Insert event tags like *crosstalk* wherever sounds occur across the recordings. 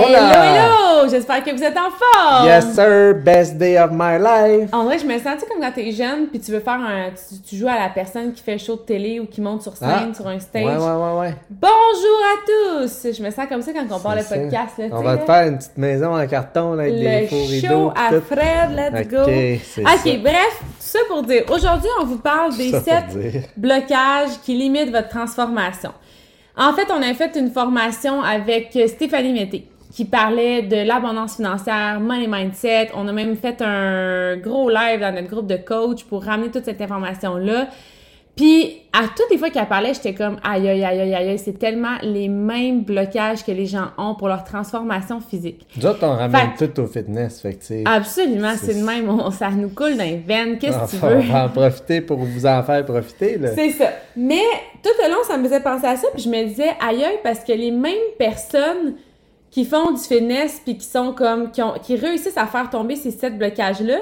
Hello, hello! J'espère que vous êtes en forme! Yes, sir! Best day of my life! En vrai, je me sens comme quand t'es jeune, puis tu veux faire un. Tu, tu, joues à la personne qui fait show de télé ou qui monte sur scène, Ah. sur un stage. Ouais, ouais, ouais, ouais. Bonjour à tous! Je me sens comme ça quand on parle le ça. podcast. Là, On va te faire une petite maison en carton là, avec des faux Le rideaux. show à tout. Fred, let's go! Ok, ça. bref, tout ça pour dire, aujourd'hui, on vous parle des sept blocages qui limitent votre transformation. En fait, on a fait une formation avec Stéphanie Mété qui parlait de l'abondance financière, money mindset. On a même fait un gros live dans notre groupe de coach pour ramener toute cette information-là. Puis, à toutes les fois qu'elle parlait, j'étais comme aïe, aïe, aïe, aïe, aïe, c'est tellement les mêmes blocages que les gens ont pour leur transformation physique. Nous autres, on ramène tout au fitness. Fait que, Absolument, C'est- le même. On- ça nous coule dans les veines. Qu'est-ce que tu on veux? va en profiter pour vous en faire profiter. Là. C'est ça. Mais tout le long, ça me faisait penser à ça, puis je me disais aïe aïe, parce que les mêmes personnes qui font du fitness puis qui sont comme qui, ont, qui réussissent à faire tomber ces sept blocages là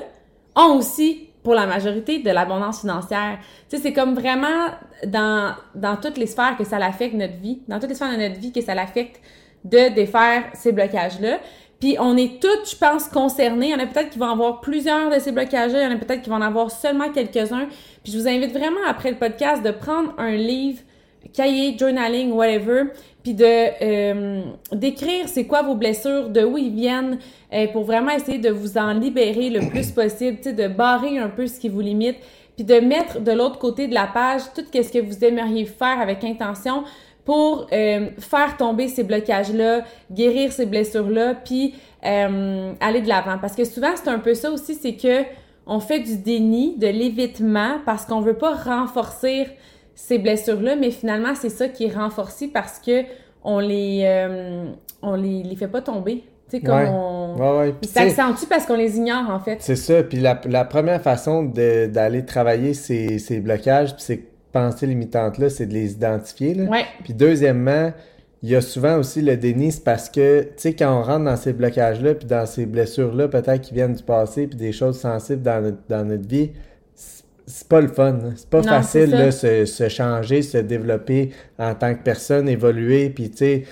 ont aussi pour la majorité de l'abondance financière. Tu sais, c'est comme vraiment dans dans toutes les sphères que ça l'affecte notre vie, dans toutes les sphères de notre vie que ça l'affecte de défaire ces blocages là. Puis on est toutes, je pense, concernés. Il y en a peut-être qui vont avoir plusieurs de ces blocages-là, il y en a peut-être qui vont en avoir seulement quelques-uns. Puis je vous invite vraiment après le podcast de prendre un livre, cahier, journaling, whatever, puis de euh, d'écrire c'est quoi vos blessures, de où ils viennent, euh, pour vraiment essayer de vous en libérer le plus *clears throat* possible, tu sais, de barrer un peu ce qui vous limite, puis de mettre de l'autre côté de la page tout ce que vous aimeriez faire avec intention pour euh, faire tomber ces blocages-là, guérir ces blessures-là, puis euh, aller de l'avant. Parce que souvent, c'est un peu ça aussi, c'est que on fait du déni, de l'évitement, parce qu'on veut pas renforcer ces blessures-là, mais finalement, c'est ça qui est renforcé parce que on les, euh, on les, les fait pas tomber. Tu sais, comme Ouais. on... Ouais, ouais. Puis, sais, s'accentuent parce qu'on les ignore, en fait. C'est ça. Puis la, la première façon de- d'aller travailler ces, ces blocages, puis ces pensées limitantes-là, c'est de les identifier. Là. Ouais. Puis deuxièmement, il y a souvent aussi le déni, c'est parce que, tu sais, quand on rentre dans ces blocages-là, puis dans ces blessures-là, peut-être qui viennent du passé, puis des choses sensibles dans notre, dans notre vie, c'est- pas le fun. C'est pas Non, facile, là, se, se changer, se développer en tant que personne, évoluer, puis tu sais,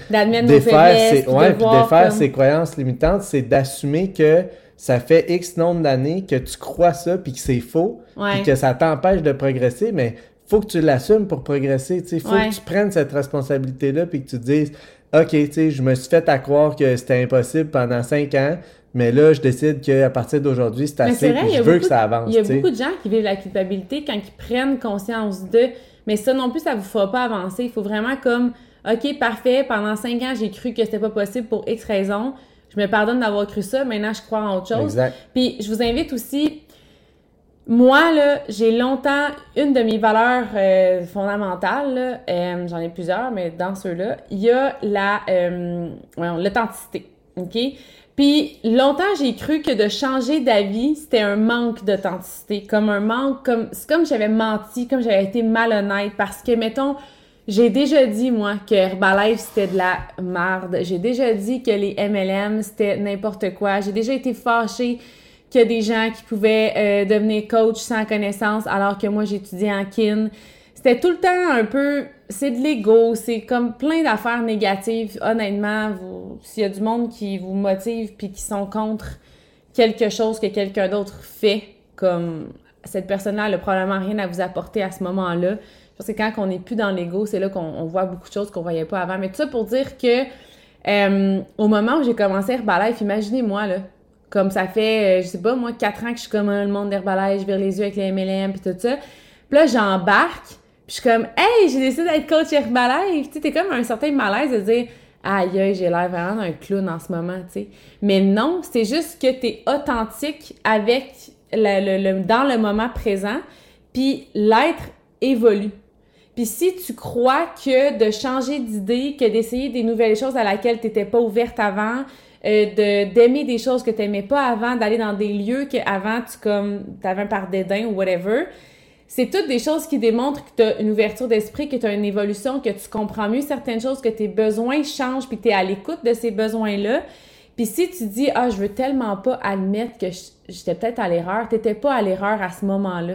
défaire ses, ouais, de puis défaire comme- ses croyances limitantes, c'est d'assumer que ça fait X nombre d'années que tu crois ça, puis que c'est faux, puis que ça t'empêche de progresser, mais faut que tu l'assumes pour progresser, tu sais, faut Ouais. que tu prennes cette responsabilité-là, puis que tu te dises, OK, tu sais, je me suis fait à croire que c'était impossible pendant cinq ans, mais là, je décide qu'à partir d'aujourd'hui, c'est assez, vrai, puis je a veux que ça avance, Il y a beaucoup de gens qui vivent la culpabilité quand ils prennent conscience de. Mais ça non plus, ça vous fera pas avancer. Il faut vraiment comme, OK, parfait, pendant cinq ans, j'ai cru que c'était pas possible pour X raisons. Je me pardonne d'avoir cru ça. Maintenant, je crois en autre chose. Exact. Puis je vous invite aussi, moi, là, j'ai longtemps, une de mes valeurs euh, fondamentales, euh, j'en ai plusieurs, mais dans ceux-là, il y a la euh, l'authenticité. OK? Puis longtemps, j'ai cru que de changer d'avis, c'était un manque d'authenticité. Comme un manque, comme c'est comme j'avais menti, comme j'avais été malhonnête. Parce que, mettons, j'ai déjà dit, moi, que Herbalife, c'était de la marde. J'ai déjà dit que les MLM, c'était n'importe quoi. J'ai déjà été fâchée qu'il y a des gens qui pouvaient euh, devenir coach sans connaissance alors que moi, j'étudiais en kin. C'était tout le temps un peu... C'est de l'ego, c'est comme plein d'affaires négatives. Honnêtement, s'il y a du monde qui vous motive puis qui sont contre quelque chose que quelqu'un d'autre fait, comme cette personne-là, elle a probablement rien à vous apporter à ce moment-là. Pense que quand on n'est plus dans l'ego, c'est là qu'on on voit beaucoup de choses qu'on voyait pas avant. Mais tout ça pour dire que euh, au moment où j'ai commencé Herbalife, imaginez-moi là, comme ça fait, euh, je sais pas moi, quatre ans que je suis comme le monde d'Herbalife, je vire les yeux avec les MLM puis tout ça. Puis là, j'embarque, puis je suis comme, hey, j'ai décidé d'être coach Herbalife. Tu sais, t'es comme un certain malaise de dire, aïe, j'ai l'air vraiment d'un clown en ce moment, tu sais. Mais non, c'est juste que t'es authentique avec le, le- le- dans le moment présent, puis l'être évolue. Puis si tu crois que de changer d'idée, que d'essayer des nouvelles choses à laquelle tu n'étais pas ouverte avant, euh, de d'aimer des choses que tu n'aimais pas avant, d'aller dans des lieux que avant tu comme t'avais un par dédain ou whatever. C'est toutes des choses qui démontrent que tu as une ouverture d'esprit, que tu as une évolution, que tu comprends mieux certaines choses, que tes besoins changent, puis tu es à l'écoute de ces besoins-là. Puis si tu dis ah je veux tellement pas admettre que j'étais peut-être à l'erreur, t'étais pas à l'erreur à ce moment-là.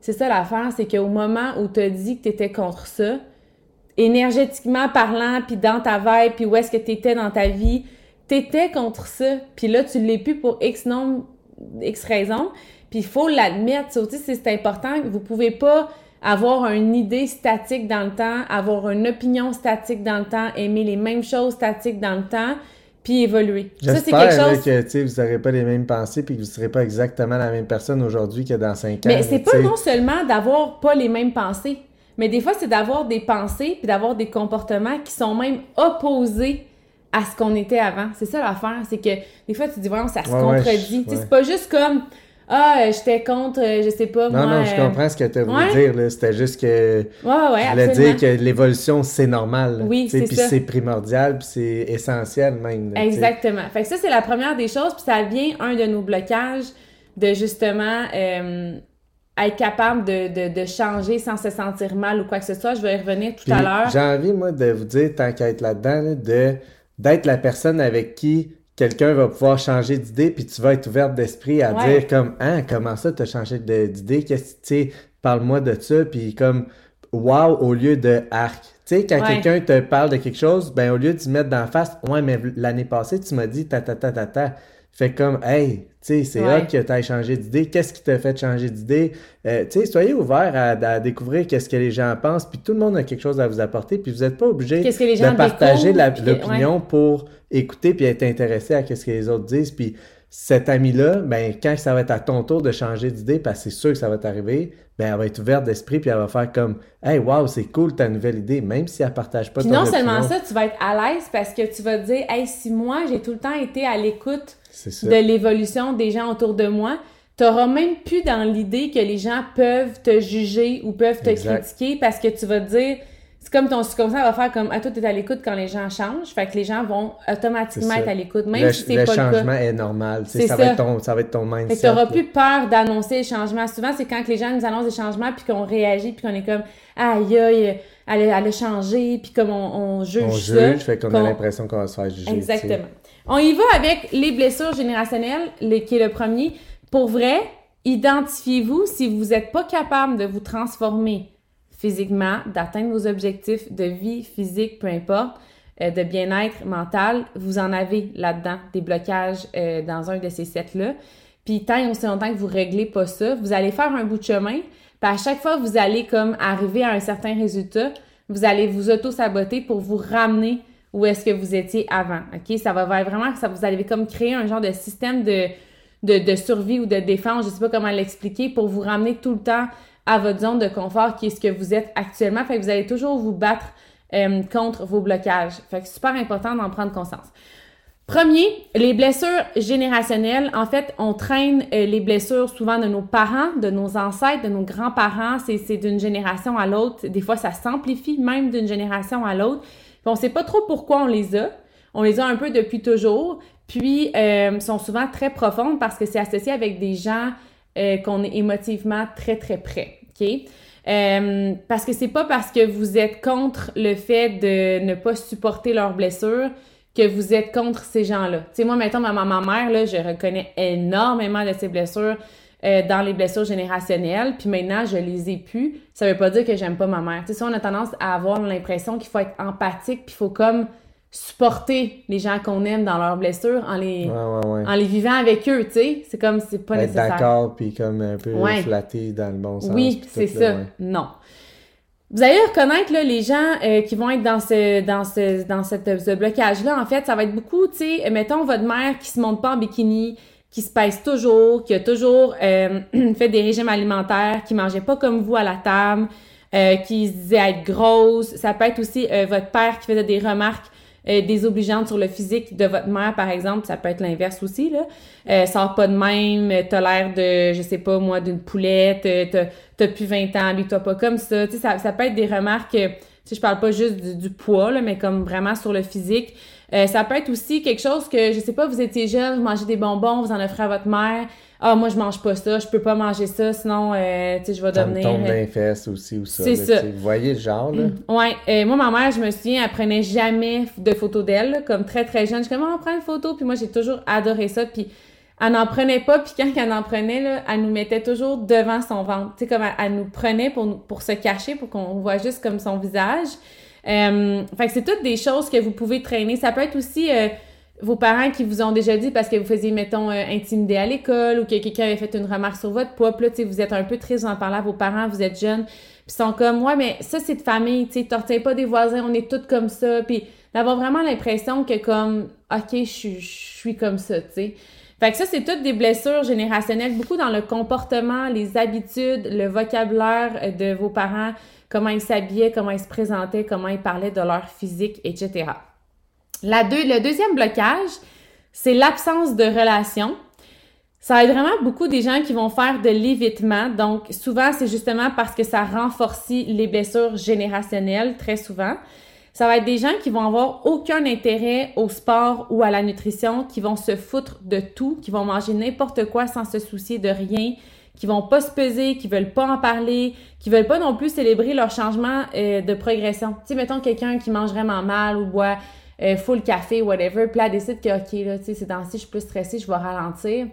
C'est ça l'affaire, c'est qu'au moment où tu as dit que tu étais contre ça, énergétiquement parlant, puis dans ta vibe, puis où est-ce que tu étais dans ta vie, tu étais contre ça, puis là, tu l'es plus pour X nombre, X raisons, puis il faut l'admettre. Ça aussi, c'est important. Vous pouvez pas avoir une idée statique dans le temps, avoir une opinion statique dans le temps, aimer les mêmes choses statiques dans le temps, puis évoluer. Ça, c'est quelque chose... que vous n'aurez pas les mêmes pensées puis que vous ne serez pas exactement la même personne aujourd'hui que dans cinq ans. Mais c'est pas non seulement d'avoir pas les mêmes pensées, mais des fois, c'est d'avoir des pensées puis d'avoir des comportements qui sont même opposés à ce qu'on était avant. C'est ça l'affaire, c'est que des fois, tu dis, vraiment, ça se contredit. C'est pas juste comme ah, euh, j'étais contre, euh, je sais pas, non, moi... Non, je euh, comprends ce que tu as voulu dire, là. C'était juste que... Ouais, ouais, Je voulais dire que l'évolution, c'est normal. Oui, c'est Puis c'est primordial, puis c'est essentiel même. Exactement. Fait que ça, c'est la première des choses, puis ça vient, un de nos blocages, de justement être capable de, de, de, changer sans se sentir mal ou quoi que ce soit. Je vais y revenir tout à l'heure. J'ai envie, moi, de vous dire, tant qu'à être là-dedans, de d'être la personne avec qui quelqu'un va pouvoir changer d'idée, puis tu vas être ouverte d'esprit à dire comme Hein, comment ça, tu as changé d'idée? Qu'est-ce que tu sais, parle-moi de ça, puis comme wow au lieu de arc. Tu sais, quand quelqu'un te parle de quelque chose, ben au lieu de te mettre d'en face, ouais, mais l'année passée, tu m'as dit ta ta ta ta ta. Fait comme, hey, tu sais, c'est là que tu as changé d'idée. Qu'est-ce qui t'a fait changer d'idée? Euh, tu sais, soyez ouverts à, découvrir qu'est-ce que les gens pensent. Puis tout le monde a quelque chose à vous apporter. Puis vous n'êtes pas obligé de partager l'opinion pour écouter puis être intéressé à ce que les autres disent. Puis cet ami-là, ben, quand ça va être à ton tour de changer d'idée, parce que c'est sûr que ça va t'arriver, ben, elle va être ouverte d'esprit puis elle va faire comme Hey, wow, c'est cool ta nouvelle idée, même si elle partage pas puis non seulement ça, tu vas être à l'aise parce que tu vas te dire Hey, si moi j'ai tout le temps été à l'écoute de l'évolution des gens autour de moi, tu n'auras même plus dans l'idée que les gens peuvent te juger ou peuvent te critiquer parce que tu vas te dire, c'est comme ton subconscient va faire comme, ah, toi, tu es à l'écoute quand les gens changent, fait que les gens vont automatiquement être à l'écoute, même si c'est pas le Le changement est normal, ça, ça. Va être ton, ça va être ton mindset. tu n'auras plus peur d'annoncer les changements. Souvent, c'est quand les gens nous annoncent des changements, puis qu'on réagit, puis qu'on est comme, aïe, aïe, elle, a changé, puis comme on, juge on juge, fait qu'on a l'impression qu'on va se faire juger. Exactement. On y va avec les blessures générationnelles, qui est le premier. Pour vrai, identifiez-vous si vous n'êtes pas capable de vous transformer physiquement, d'atteindre vos objectifs de vie physique, peu importe, euh, de bien-être mental, vous en avez là-dedans des blocages euh, dans un de ces sets-là. Puis tant et aussi longtemps que vous réglez pas ça, vous allez faire un bout de chemin. Puis à chaque fois, vous allez comme arriver à un certain résultat, vous allez vous auto-saboter pour vous ramener où est-ce que vous étiez avant. OK? Ça va vraiment ça vous allez comme créer un genre de système de, de, survie ou de défense, je sais pas comment l'expliquer, pour vous ramener tout le temps à votre zone de confort qui est ce que vous êtes actuellement. Fait que vous allez toujours vous battre euh, contre vos blocages. Fait que c'est super important d'en prendre conscience. Premier, les blessures générationnelles. En fait, on traîne euh, les blessures souvent de nos parents, de nos ancêtres, de nos grands-parents. C'est d'une génération à l'autre. Des fois, ça s'amplifie même d'une génération à l'autre. On ne sait pas trop pourquoi on les a. On les a un peu depuis toujours. Puis, euh, sont souvent très profondes parce que c'est associé avec des gens euh, qu'on est émotivement très, très près. Euh, parce que c'est pas parce que vous êtes contre le fait de ne pas supporter leurs blessures que vous êtes contre ces gens-là. Tu sais, moi, mettons, ma, ma mère, là, je reconnais énormément de ses blessures. Euh, dans les blessures générationnelles, puis maintenant je les ai plus, ça veut pas dire que j'aime pas ma mère. Tu sais, on a tendance à avoir l'impression qu'il faut être empathique, puis il faut comme supporter les gens qu'on aime dans leurs blessures en les, en les vivant avec eux, tu sais. C'est comme, c'est pas être nécessaire. d'accord, puis comme un peu flatté dans le bon sens. Oui, c'est ça. Non. Vous allez reconnaître là, les gens euh, qui vont être dans ce dans ce dans cette, ce blocage là en fait ça va être beaucoup tu sais mettons votre mère qui se monte pas en bikini qui se pèse toujours, qui a toujours euh, *clears throat* fait des régimes alimentaires, qui mangeait pas comme vous à la table, euh, qui se disait être grosse. Ça peut être aussi euh, votre père qui faisait des remarques désobligeantes sur le physique de votre mère, par exemple. Ça peut être l'inverse aussi, là. sort pas de même, t'as l'air de, je sais pas moi, d'une poulette, t'as plus 20 ans, lui, toi pas comme ça. Tu sais, ça, ça peut être des remarques, tu sais, je parle pas juste du, du poids, là, mais comme vraiment sur le physique. Euh, ça peut être aussi quelque chose que, je sais pas, vous étiez jeune, vous mangez des bonbons, vous en offrez à votre mère. Ah, moi, je mange pas ça, je peux pas manger ça, sinon, euh, tu sais, je vais Ça devenir... me tombe euh, dans les fesses aussi ou ça. C'est ça. Vous voyez le genre, là? Ouais, euh, moi ma mère, je me souviens, elle prenait jamais de photos d'elle, comme très très jeune. Je suis comme, Ah, on prend une photo, puis moi j'ai toujours adoré ça, puis elle n'en prenait pas, puis quand elle en prenait, là, elle nous mettait toujours devant son ventre. Tu sais, comme elle, elle nous prenait pour, nous- pour se cacher, pour qu'on voit juste comme son visage. Euh, fait que c'est toutes des choses que vous pouvez traîner. Ça peut être aussi euh, vos parents qui vous ont déjà dit parce que vous faisiez, mettons, euh, intimider à l'école ou que quelqu'un avait fait une remarque sur votre poids. Puis là, vous êtes un peu triste d'en parler à vos parents, vous êtes jeunes. Puis sont comme, ouais, mais ça, c'est de famille, tu sais, t'en retiens pas des voisins, on est toutes comme ça. Puis d'avoir vraiment l'impression que comme, OK, je suis comme ça, tu sais. Fait que ça, c'est toutes des blessures générationnelles, beaucoup dans le comportement, les habitudes, le vocabulaire euh, de vos parents, comment ils s'habillaient, comment ils se présentaient, comment ils parlaient de leur physique, etc. La deux, le deuxième blocage, c'est l'absence de relation. Ça aide vraiment beaucoup des gens qui vont faire de l'évitement. Donc, souvent, c'est justement parce que ça renforce les blessures générationnelles, très souvent. Ça va être des gens qui vont avoir aucun intérêt au sport ou à la nutrition, qui vont se foutre de tout, qui vont manger n'importe quoi sans se soucier de rien, qui vont pas se peser, qui veulent pas en parler, qui veulent pas non plus célébrer leur changement euh, de progression. Tu sais, mettons quelqu'un qui mange vraiment mal ou boit euh, full café, whatever, puis là, décide que, OK, là, tu sais, c'est dans ci, je suis plus stressée, je vais ralentir.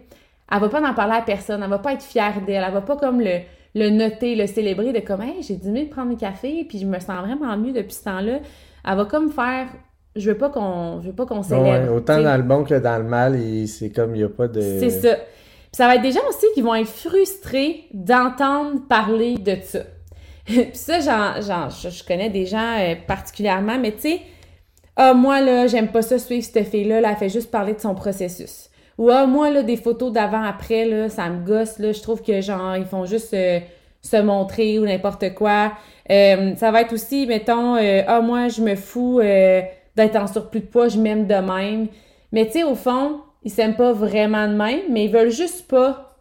Elle va pas en parler à personne, elle va pas être fière d'elle, elle va pas comme le, le noter, le célébrer de comme, hey, j'ai diminué de prendre un café, puis je me sens vraiment mieux depuis ce temps-là. Elle va comme faire, je veux pas qu'on, je veux pas qu'on célèbre. Ouais, autant dans le bon que dans le mal, c'est comme il n'y a pas de. C'est ça. Puis ça va être des gens aussi qui vont être frustrés d'entendre parler de ça. *laughs* Puis ça, j'en, j'en- je, je connais des gens euh, particulièrement, mais tu sais, ah, moi, là, j'aime pas ça suivre cette fille-là, là, elle fait juste parler de son processus. Ou, ah, moi, là, des photos d'avant-après, là, ça me gosse, là, je trouve que, genre, ils font juste euh, se montrer ou n'importe quoi. Euh, ça va être aussi, mettons, euh, ah, moi, je me fous euh, d'être en surplus de poids, je m'aime de même. Mais tu sais, au fond, ils s'aiment pas vraiment de même, mais ils veulent juste pas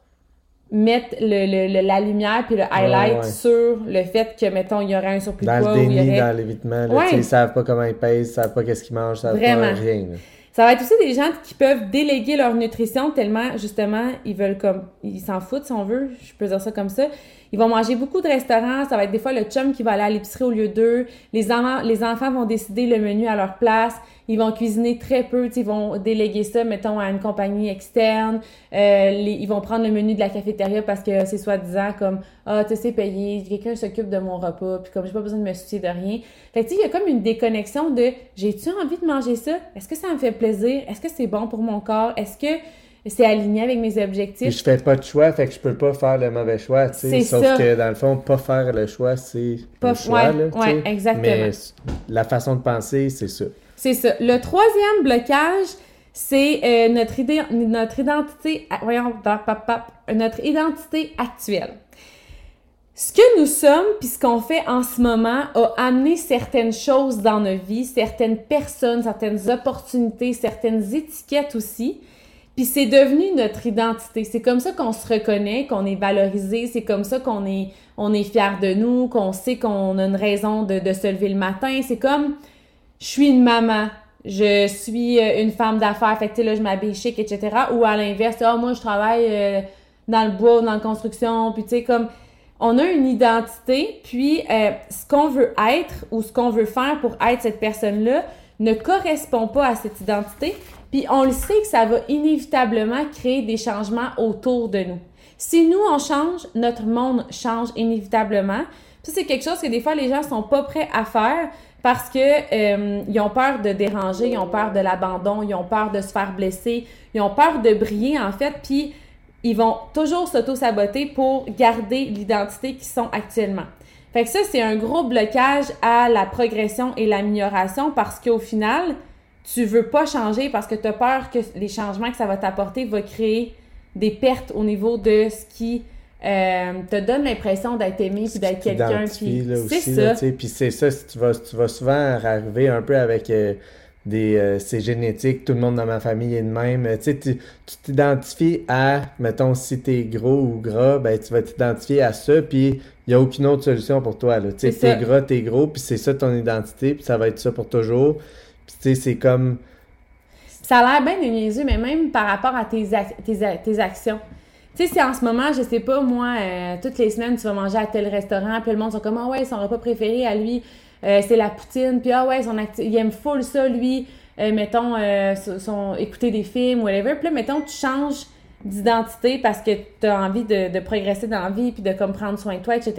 mettre le, le- le- la lumière puis le highlight ouais. sur le fait que, mettons, il y aurait un surplus de Dans poids le ou il y déni, aurait... dans l'évitement, Ouais. ils savent pas comment ils pèsent, ils savent pas qu'est-ce qu'ils mangent, ils savent Vraiment. pas rien. là. Ça va être aussi des gens qui peuvent déléguer leur nutrition tellement, justement, ils veulent comme, ils s'en foutent si on veut, je peux dire ça comme ça. Ils vont manger beaucoup de restaurants, ça va être des fois le chum qui va aller à l'épicerie au lieu d'eux. Les, enfants- les enfants vont décider le menu à leur place. Ils vont cuisiner très peu, ils vont déléguer ça, mettons, à une compagnie externe. Euh, ils vont prendre le menu de la cafétéria parce que c'est soi-disant comme, ah, tu sais, payé, quelqu'un s'occupe de mon repas, puis comme j'ai pas besoin de me soucier de rien. Fait tu sais, il y a comme une déconnexion de, j'ai-tu envie de manger ça? Est-ce que ça me fait plaisir? Est-ce que c'est bon pour mon corps? Est-ce que c'est aligné avec mes Puis objectifs? je fais pas de choix, fait que je peux pas faire le mauvais choix, tu sais. Sauf ça. que dans le fond, pas faire le choix, c'est Pas- le choix, ouais, là, ouais, exactement. Mais la façon de penser, c'est ça. C'est ça. Le troisième blocage, c'est euh, notre, idée, notre identité, voyons, notre identité actuelle. Ce que nous sommes, puis ce qu'on fait en ce moment, a amené certaines choses dans nos vies, certaines personnes, certaines opportunités, certaines étiquettes aussi. Puis c'est devenu notre identité. C'est comme ça qu'on se reconnaît, qu'on est valorisé. C'est comme ça qu'on est, on est fier de nous, qu'on sait qu'on a une raison de, se lever le matin. C'est comme, je suis une maman, je suis euh, une femme d'affaires, fait que là, je m'habille chic, etc. Ou à l'inverse, ah, moi, je travaille euh, dans le bois, dans la construction, puis tu sais, comme, on a une identité, puis euh, ce qu'on veut être ou ce qu'on veut faire pour être cette personne-là ne correspond pas à cette identité, puis on le sait que ça va inévitablement créer des changements autour de nous. Si nous, on change, notre monde change inévitablement. Ça, c'est quelque chose que des fois, les gens sont pas prêts à faire parce que euh, ils ont peur de déranger, ils ont peur de l'abandon, ils ont peur de se faire blesser, ils ont peur de briller, en fait, puis ils vont toujours s'auto-saboter pour garder l'identité qu'ils sont actuellement. Fait que ça, c'est un gros blocage à la progression et l'amélioration parce qu'au final, tu veux pas changer parce que tu as peur que les changements que ça va t'apporter va créer des pertes au niveau de ce qui euh, te donne l'impression d'être aimé puis d'être quelqu'un. Là, c'est ça. Puis c'est ça, si tu vas, tu vas souvent arriver un peu avec euh, des... euh, c'est génétique, tout le monde dans ma famille est de même. Tu tu t'identifies à, mettons, si t'es gros ou gras, ben tu vas t'identifier à ça, puis il n'y a aucune autre solution pour toi, là. Tu sais, t'es gras, t'es gros, puis c'est ça ton identité, puis ça va être ça pour toujours. Tu sais, c'est comme... Ça a l'air bien niaiseux, mais même par rapport à tes, tes, tes actions. Tu sais, si en ce moment, je sais pas, moi, euh, toutes les semaines, tu vas manger à tel restaurant, puis le monde sont comme, ah ouais, son repas préféré à lui, euh, c'est la poutine, puis ah ouais, il aime full ça, lui, euh, mettons, écouter des films, whatever. Puis là, mettons, tu changes d'identité parce que tu as envie de, de, progresser dans la vie, puis de comme prendre soin de toi, etc.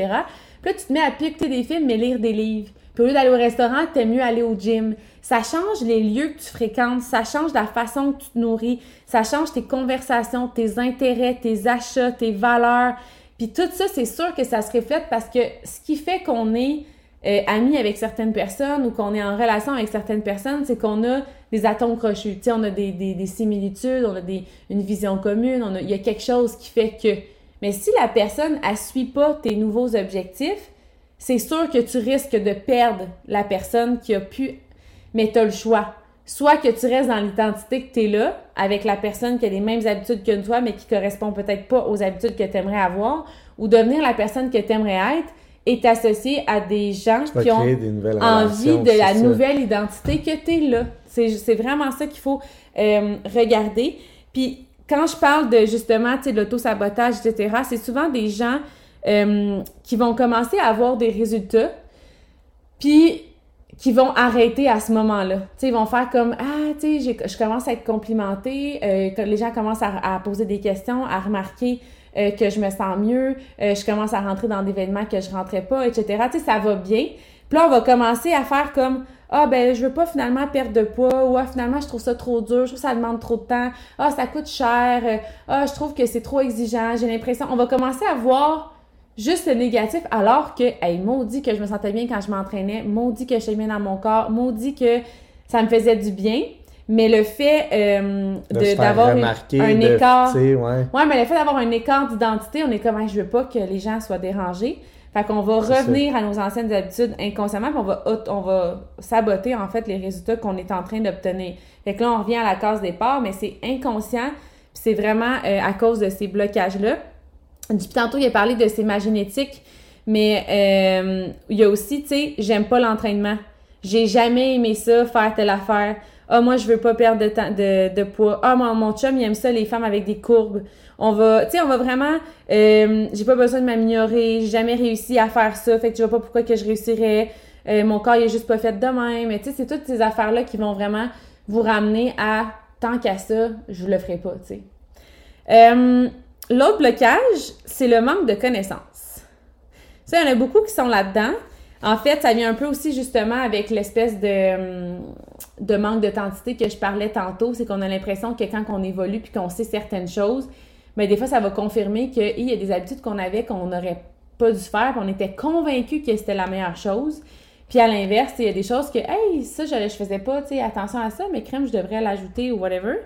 Puis là, tu te mets à écouter des films, mais lire des livres. Puis au lieu d'aller au restaurant, t'aimes mieux aller au gym. Ça change les lieux que tu fréquentes, ça change la façon que tu te nourris, ça change tes conversations, tes intérêts, tes achats, tes valeurs. Puis tout ça, c'est sûr que ça se reflète parce que ce qui fait qu'on est euh, amis avec certaines personnes ou qu'on est en relation avec certaines personnes, c'est qu'on a des atomes crochus. Tu sais, on a des, des, des, similitudes, on a une vision commune, on il y a quelque chose qui fait que. Mais si la personne, elle suit pas tes nouveaux objectifs, c'est sûr que tu risques de perdre la personne qui a pu, mais tu as le choix. Soit que tu restes dans l'identité que tu es là, avec la personne qui a les mêmes habitudes que toi, mais qui correspond peut-être pas aux habitudes que tu aimerais avoir, ou devenir la personne que tu aimerais être et t'associer à des gens qui ont envie de la nouvelle identité que tu es là. C'est vraiment ça qu'il faut euh, regarder. Puis quand je parle de justement de l'auto-sabotage, etc., c'est souvent des gens euh, qui vont commencer à avoir des résultats, puis qui vont arrêter à ce moment-là. ils vont faire comme Ah, tu sais, je commence à être complimentée, euh, les gens commencent à, poser des questions, à remarquer euh, que je me sens mieux, euh, je commence à rentrer dans des événements que je rentrais pas, etc. Tu ça va bien. Puis là, on va commencer à faire comme ah ben je veux pas finalement perdre de poids ou ah finalement je trouve ça trop dur, je trouve que ça demande trop de temps, ah ça coûte cher, ah je trouve que c'est trop exigeant, j'ai l'impression on va commencer à voir juste le négatif, alors que, hey, maudit que je me sentais bien quand je m'entraînais, maudit que j'étais bien dans mon corps, maudit que ça me faisait du bien. Mais le fait euh, d'avoir un écart. Ouais. ouais. mais le fait d'avoir un écart d'identité, on est comme, je veux pas que les gens soient dérangés. Fait qu'on va revenir à nos anciennes habitudes inconsciemment, puis on va, on va saboter, en fait, les résultats qu'on est en train d'obtenir. Fait que là, on revient à la case départ, mais c'est inconscient, puis c'est vraiment euh, à cause de ces blocages-là. Depuis tantôt, il a parlé de ses ma génétique, mais euh, il y a aussi, tu sais, j'aime pas l'entraînement. J'ai jamais aimé ça, faire telle affaire. Ah, moi, je veux pas perdre de, temps, de, de poids. Ah, mon, mon chum, il aime ça, les femmes avec des courbes. On va, tu sais, on va vraiment, euh, j'ai pas besoin de m'améliorer, j'ai jamais réussi à faire ça, fait que je vois pas pourquoi que je réussirais. Euh, mon corps, il est juste pas fait de même. Mais tu sais, c'est toutes ces affaires-là qui vont vraiment vous ramener à, tant qu'à ça, je le ferai pas, tu sais. Euh, L'autre blocage, c'est le manque de connaissances. Ça, il y en a beaucoup qui sont là-dedans. En fait, ça vient un peu aussi justement avec l'espèce de, hum, de manque d'authenticité que je parlais tantôt. C'est qu'on a l'impression que quand on évolue puis qu'on sait certaines choses, mais des fois, ça va confirmer qu'il y a des habitudes qu'on avait qu'on n'aurait pas dû faire, qu'on était convaincu que c'était la meilleure chose. Puis à l'inverse, il y a des choses que, hey, ça, je, je faisais pas, tu attention à ça, mais crème, je devrais l'ajouter ou whatever.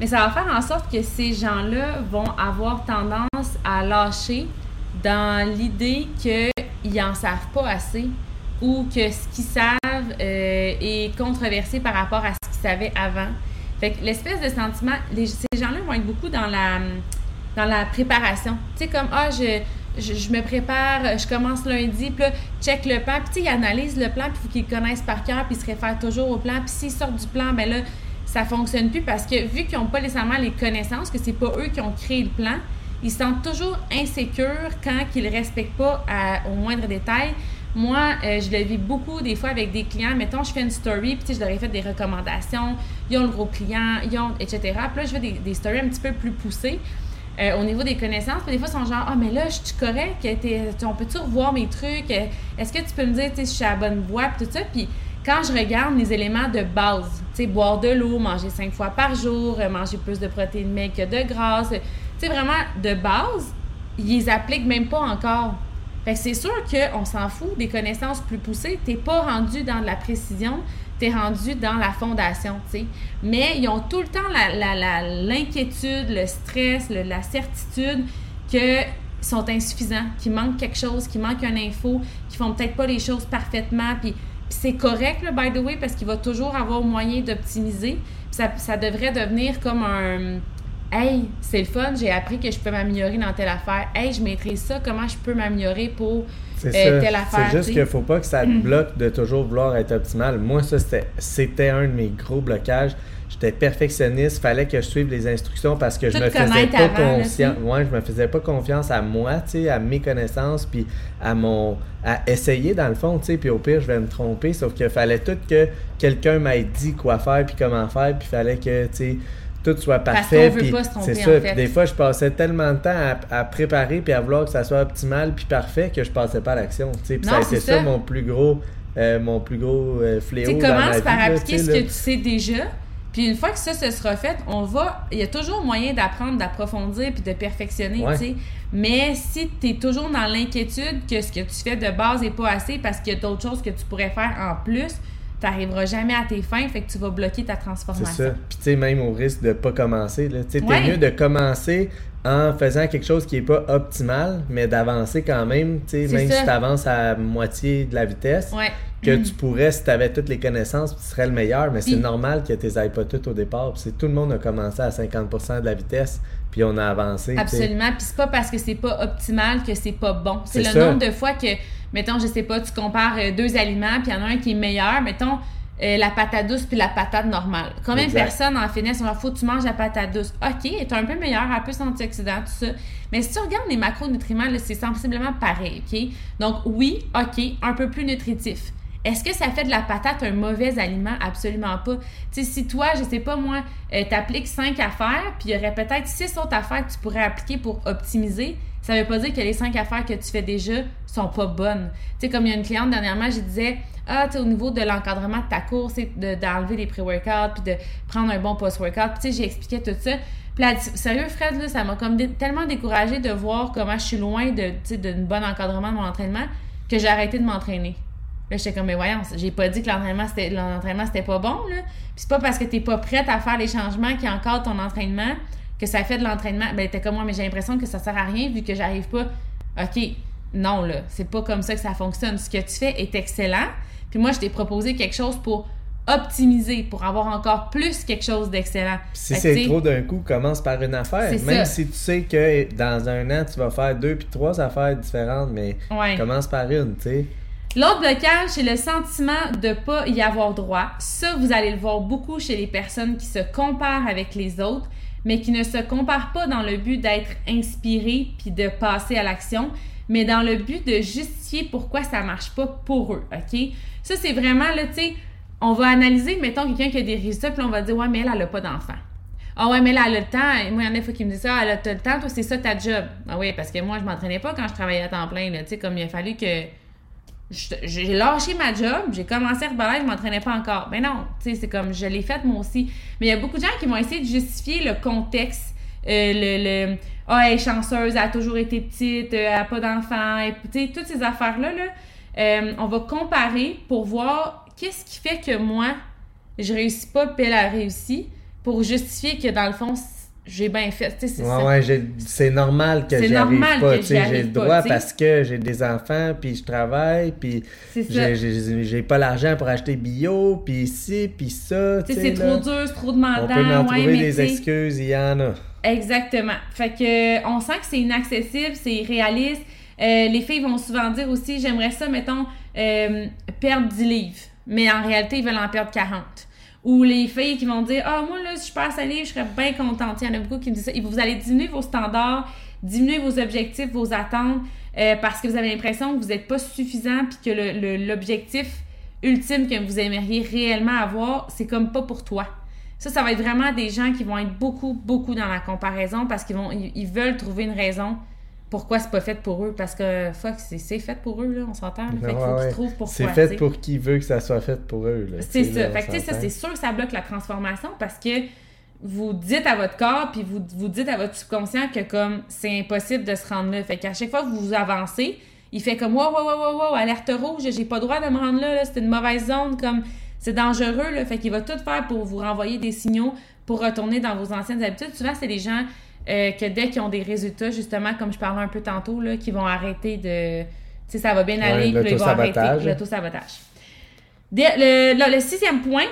Mais ça va faire en sorte que ces gens-là vont avoir tendance à lâcher dans l'idée qu'ils n'en savent pas assez ou que ce qu'ils savent euh, est controversé par rapport à ce qu'ils savaient avant. Fait que l'espèce de sentiment, ces gens-là vont être beaucoup dans la, dans la préparation. Tu sais, comme, ah, je, je, me prépare, je commence lundi, puis là, check le plan, puis tu sais, ils analysent le plan, puis il faut qu'ils connaissent par cœur, puis ils se réfèrent toujours au plan, puis s'ils sortent du plan, ben là, ça fonctionne plus parce que vu qu'ils n'ont pas nécessairement les connaissances, que c'est pas eux qui ont créé le plan, ils se sentent toujours insécures quand ils ne respectent pas au moindre détail. Moi, euh, je le vis beaucoup des fois avec des clients. Mettons, je fais une story, puis je leur ai fait des recommandations. Ils ont le gros client, ils ont, etc. Puis là, je fais des, stories un petit peu plus poussées. Euh, au niveau des connaissances. Puis des fois, ils sont genre, ah, mais là, je suis correct, on peut-tu revoir mes trucs? Est-ce que tu peux me dire si je suis à la bonne voie? Puis tout ça. Puis quand je regarde les éléments de base, tu sais, boire de l'eau, manger cinq fois par jour, manger plus de protéines mais que de grâce, tu sais, vraiment de base, ils appliquent même pas encore. Fait c'est sûr qu'on s'en fout des connaissances plus poussées. T'es pas rendu dans de la précision, tu es rendu dans la fondation, tu sais. Mais ils ont tout le temps l'inquiétude, le stress, la certitude que sont insuffisants, qu'il manque quelque chose, qu'il manque une info, qu'ils font peut-être pas les choses parfaitement, puis c'est correct, là, by the way, parce qu'il va toujours avoir moyen d'optimiser. Ça, ça devrait devenir comme un, Hey, c'est le fun, j'ai appris que je peux m'améliorer dans telle affaire. Hey, je maîtrise ça, comment je peux m'améliorer pour euh, telle affaire. C'est juste qu'il faut pas que ça te mm. bloque de toujours vouloir être optimal. Moi, ça, c'était un de mes gros blocages. J'étais perfectionniste, fallait que je suive les instructions parce que je me faisais pas confiance. Ouais, je me faisais pas confiance à moi, tu sais, à mes connaissances, puis à mon à essayer dans le fond, tu sais, puis au pire je vais me tromper, sauf qu'il fallait tout que quelqu'un m'ait dit quoi faire puis comment faire, puis fallait que tu sais tout soit parfait. Puis c'est ça. Des fois, je passais tellement de temps à, préparer puis à vouloir que ça soit optimal puis parfait que je passais pas à l'action. Puis ça a été ça. mon plus gros, euh, mon plus gros euh, fléau. Tu commences par appliquer ce que tu sais déjà? Puis une fois que ça, ce sera fait, on va. Il y a toujours moyen d'apprendre, d'approfondir puis de perfectionner, tu sais. Mais si tu es toujours dans l'inquiétude que ce que tu fais de base n'est pas assez parce qu'il y a d'autres choses que tu pourrais faire en plus, tu n'arriveras jamais à tes fins, fait que tu vas bloquer ta transformation. C'est ça. Puis tu sais, même au risque de pas commencer, tu sais, t'es mieux de commencer en faisant quelque chose qui est pas optimal, mais d'avancer quand même, tu sais, même si tu avances à moitié de la vitesse, que tu pourrais, si tu avais toutes les connaissances, tu serais le meilleur, mais c'est normal que tu les pas toutes au départ. Puis tout le monde a commencé à 50% de la vitesse, puis on a avancé. Absolument, puis c'est pas parce que c'est pas optimal que c'est pas bon. C'est le nombre de fois que mettons, je sais pas, tu compares euh, deux aliments, puis il y en a un qui est meilleur, mettons, euh, la patate douce puis la patate normale. Combien de personnes en finesse, on leur faut que tu manges la patate douce? OK, elle est un peu meilleure, un peu antioxydants, tout ça. Mais si tu regardes les macronutriments, c'est sensiblement pareil, OK? Donc, oui, OK, un peu plus nutritif. Est-ce que ça fait de la patate un mauvais aliment? Absolument pas. Tu si toi, je sais pas moi, euh, t'appliques cinq affaires, puis il y aurait peut-être six autres affaires que tu pourrais appliquer pour optimiser, ça veut pas dire que les cinq affaires que tu fais déjà sont pas bonnes. Tu comme il y a une cliente dernièrement, je disais, ah, tu au niveau de l'encadrement de ta course, d'enlever les pré-workouts, puis de prendre un bon post-workout. Tu sais, j'ai expliqué tout ça. Puis là, sérieux, Fred, là, ça m'a comme tellement découragée de voir comment je suis loin de, d'un bon encadrement de mon entraînement que j'ai arrêté de m'entraîner. Là, j'étais comme, mais voyons, j'ai pas dit que l'entraînement, c'était, l'entraînement, c'était pas bon, là. Puis c'est pas parce que t'es pas prête à faire les changements qui encadrent ton entraînement que ça fait de l'entraînement. Ben, t'es comme moi, mais j'ai l'impression que ça sert à rien vu que j'arrive pas. OK, non, là, c'est pas comme ça que ça fonctionne. Ce que tu fais est excellent. Puis moi, je t'ai proposé quelque chose pour optimiser, pour avoir encore plus quelque chose d'excellent. Si c'est trop d'un coup, commence par une affaire. Même si tu sais que dans un an, tu vas faire deux puis trois affaires différentes, mais commence par une, tu sais. L'autre blocage, c'est le sentiment de ne pas y avoir droit. Ça, vous allez le voir beaucoup chez les personnes qui se comparent avec les autres, mais qui ne se comparent pas dans le but d'être inspiré puis de passer à l'action, mais dans le but de justifier pourquoi ça marche pas pour eux, OK? Ça, c'est vraiment, là, tu sais, on va analyser, mettons, quelqu'un qui a des résultats, puis on va dire, ouais, mais elle, elle n'a pas d'enfant. Ah ouais, mais là, elle a le temps. Moi, il y en a qui me disent ça, elle a le temps, toi, c'est ça ta job. Ah oui, parce que moi, je m'entraînais pas quand je travaillais à temps plein, tu sais, comme il a fallu que j'ai lâché ma job, j'ai commencé à rebalayer, je m'entraînais pas encore. Mais non, tu sais, c'est comme je l'ai fait moi aussi. Mais il y a beaucoup de gens qui vont essayer de justifier le contexte, euh, le, ah, elle est chanceuse, elle a toujours été petite, euh, elle n'a pas d'enfant, tu sais, toutes ces affaires-là, là, euh, on va comparer pour voir qu'est-ce qui fait que moi, je réussis pas, puis elle a réussi, pour justifier que dans le fond, j'ai bien fait. C'est ouais, ouais, c'est normal que j'arrive pas. J'ai le droit parce que j'ai des enfants, puis je travaille, puis j'ai pas l'argent pour acheter bio, puis ci, puis ça. C'est trop dur, c'est trop demandant. On peut en trouver des excuses, il y en a. Exactement. Fait que on sent que c'est inaccessible, c'est irréaliste. Euh, les filles vont souvent dire aussi, j'aimerais ça, mettons, euh, perdre 10 livres. Mais en réalité, ils veulent en perdre 40. Ou les filles qui vont dire Ah, moi, là, si je passe à livre, je serais bien contente. Il y en a beaucoup qui me disent ça. Vous allez diminuer vos standards, diminuer vos objectifs, vos attentes, euh, parce que vous avez l'impression que vous n'êtes pas suffisant, puis que l'objectif ultime que vous aimeriez réellement avoir, c'est comme pas pour toi. Ça, ça va être vraiment des gens qui vont être beaucoup, beaucoup dans la comparaison parce qu'ils vont, veulent trouver une raison pourquoi c'est pas fait pour eux? Parce que fuck c'est fait pour eux là on s'entend fait qu'il faut qu'ils trouvent pourquoi c'est fait pour qui veut que ça soit fait pour eux c'est ça. fait que ça c'est sûr que ça bloque la transformation parce que vous dites à votre corps puis vous, vous dites à votre subconscient que comme c'est impossible de se rendre là. Fait qu'à chaque fois que vous avancez il fait comme wow wow wow wow, alerte rouge j'ai pas le droit de me rendre là, c'est une mauvaise zone comme c'est dangereux là. Fait qu'il va tout faire pour vous renvoyer des signaux pour retourner dans vos anciennes habitudes. Souvent c'est les gens euh, que dès qu'ils ont des résultats, justement, comme je parlais un peu tantôt, là, qui vont arrêter de. Tu sais, ça va bien aller, puis ils vont arrêter l'auto-sabotage. Le, le, sixième point,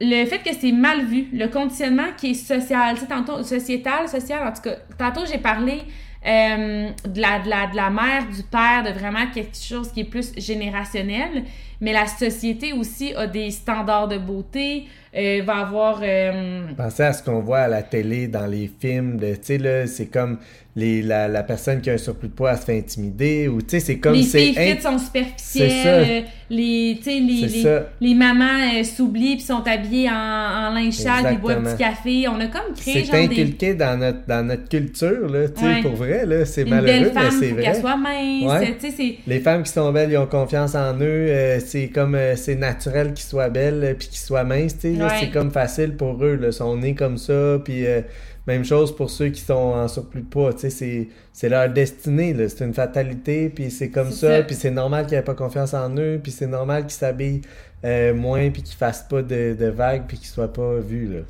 le fait que c'est mal vu, le conditionnement qui est social, tu sais, tantôt, sociétal, social, en tout cas, tantôt j'ai parlé euh, de, la, de, la, de la mère, du père, de vraiment quelque chose qui est plus générationnel, mais la société aussi a des standards de beauté, euh, va avoir... Euh... Pensez à ce qu'on voit à la télé, dans les films, tu sais, là, c'est comme les, la, la, personne qui a un surplus de poids, elle se fait intimider, ou, tu sais, c'est comme... Les filles fit sont superficielles, les, tu sais, les, les, les, mamans euh, s'oublient puis sont habillées en, en linge sale, puis boivent du café, on a comme créé C'est inculqué des... dans, notre, dans notre culture, là, tu sais, ouais. pour vrai, là, c'est malheureux, mais c'est vrai. soit mince, ouais. Les femmes qui sont belles, ils ont confiance en eux, euh, c'est comme, euh, c'est naturel qu'ils soient belles, puis qu'ils soient minces, ouais. c'est comme facile pour eux, là, sont nés comme ça, puis euh, même chose pour ceux qui sont en surplus de poids, tu sais, c'est leur destinée, là, c'est une fatalité, puis c'est comme ça, puis c'est normal qu'ils n'aient pas confiance en eux, puis c'est normal qu'ils s'habillent euh, moins, puis qu'ils fassent pas de, de vagues, puis qu'ils soient pas vus, là.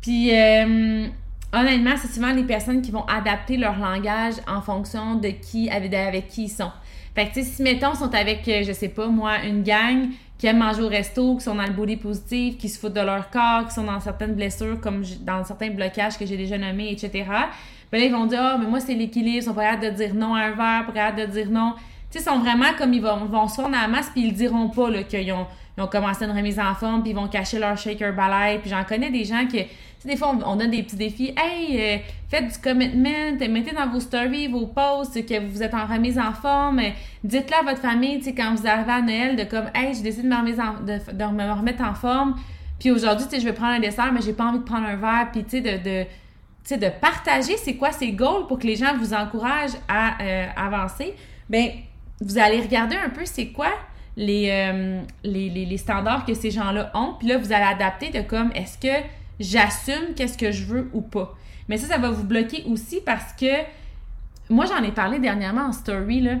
Puis, euh, honnêtement, c'est souvent les personnes qui vont adapter leur langage en fonction de qui, avec, qui ils sont. Fait que, tu sais, si, mettons, sont avec, je sais pas, moi, une gang qui aiment manger au resto, qui sont dans le body positif, qui se foutent de leur corps, qui sont dans certaines blessures, comme dans certains blocages que j'ai déjà nommés, etc. Ben là, ils vont dire, ah, oh, mais moi, c'est l'équilibre, ils sont pas capables de dire non à un verre, pas capables de dire non. Tu sais, ils sont vraiment comme ils vont, vont se fondre à la masse, puis ils diront pas, là, qu'ils ont, ils ont commencé une remise en forme, puis ils vont cacher leur shaker balai. Puis j'en connais des gens qui des fois, on, donne des petits défis. Hey, euh, faites du commitment, mettez dans vos stories, vos posts que vous êtes en remise en forme. Dites-le à votre famille, tu sais, quand vous arrivez à Noël, de comme, hey, j'ai décidé de me, remettre en, de me remettre en forme. Puis aujourd'hui, tu sais, je vais prendre un dessert, mais j'ai pas envie de prendre un verre. Puis, tu sais, de, de tu sais, de partager c'est quoi ces goals pour que les gens vous encouragent à euh, avancer, ben vous allez regarder un peu c'est quoi les, euh, les, les, les, standards que ces gens-là ont, puis là, vous allez adapter de comme, est-ce que j'assume qu'est-ce que je veux ou pas? Mais ça, ça va vous bloquer aussi parce que moi, j'en ai parlé dernièrement en story, là.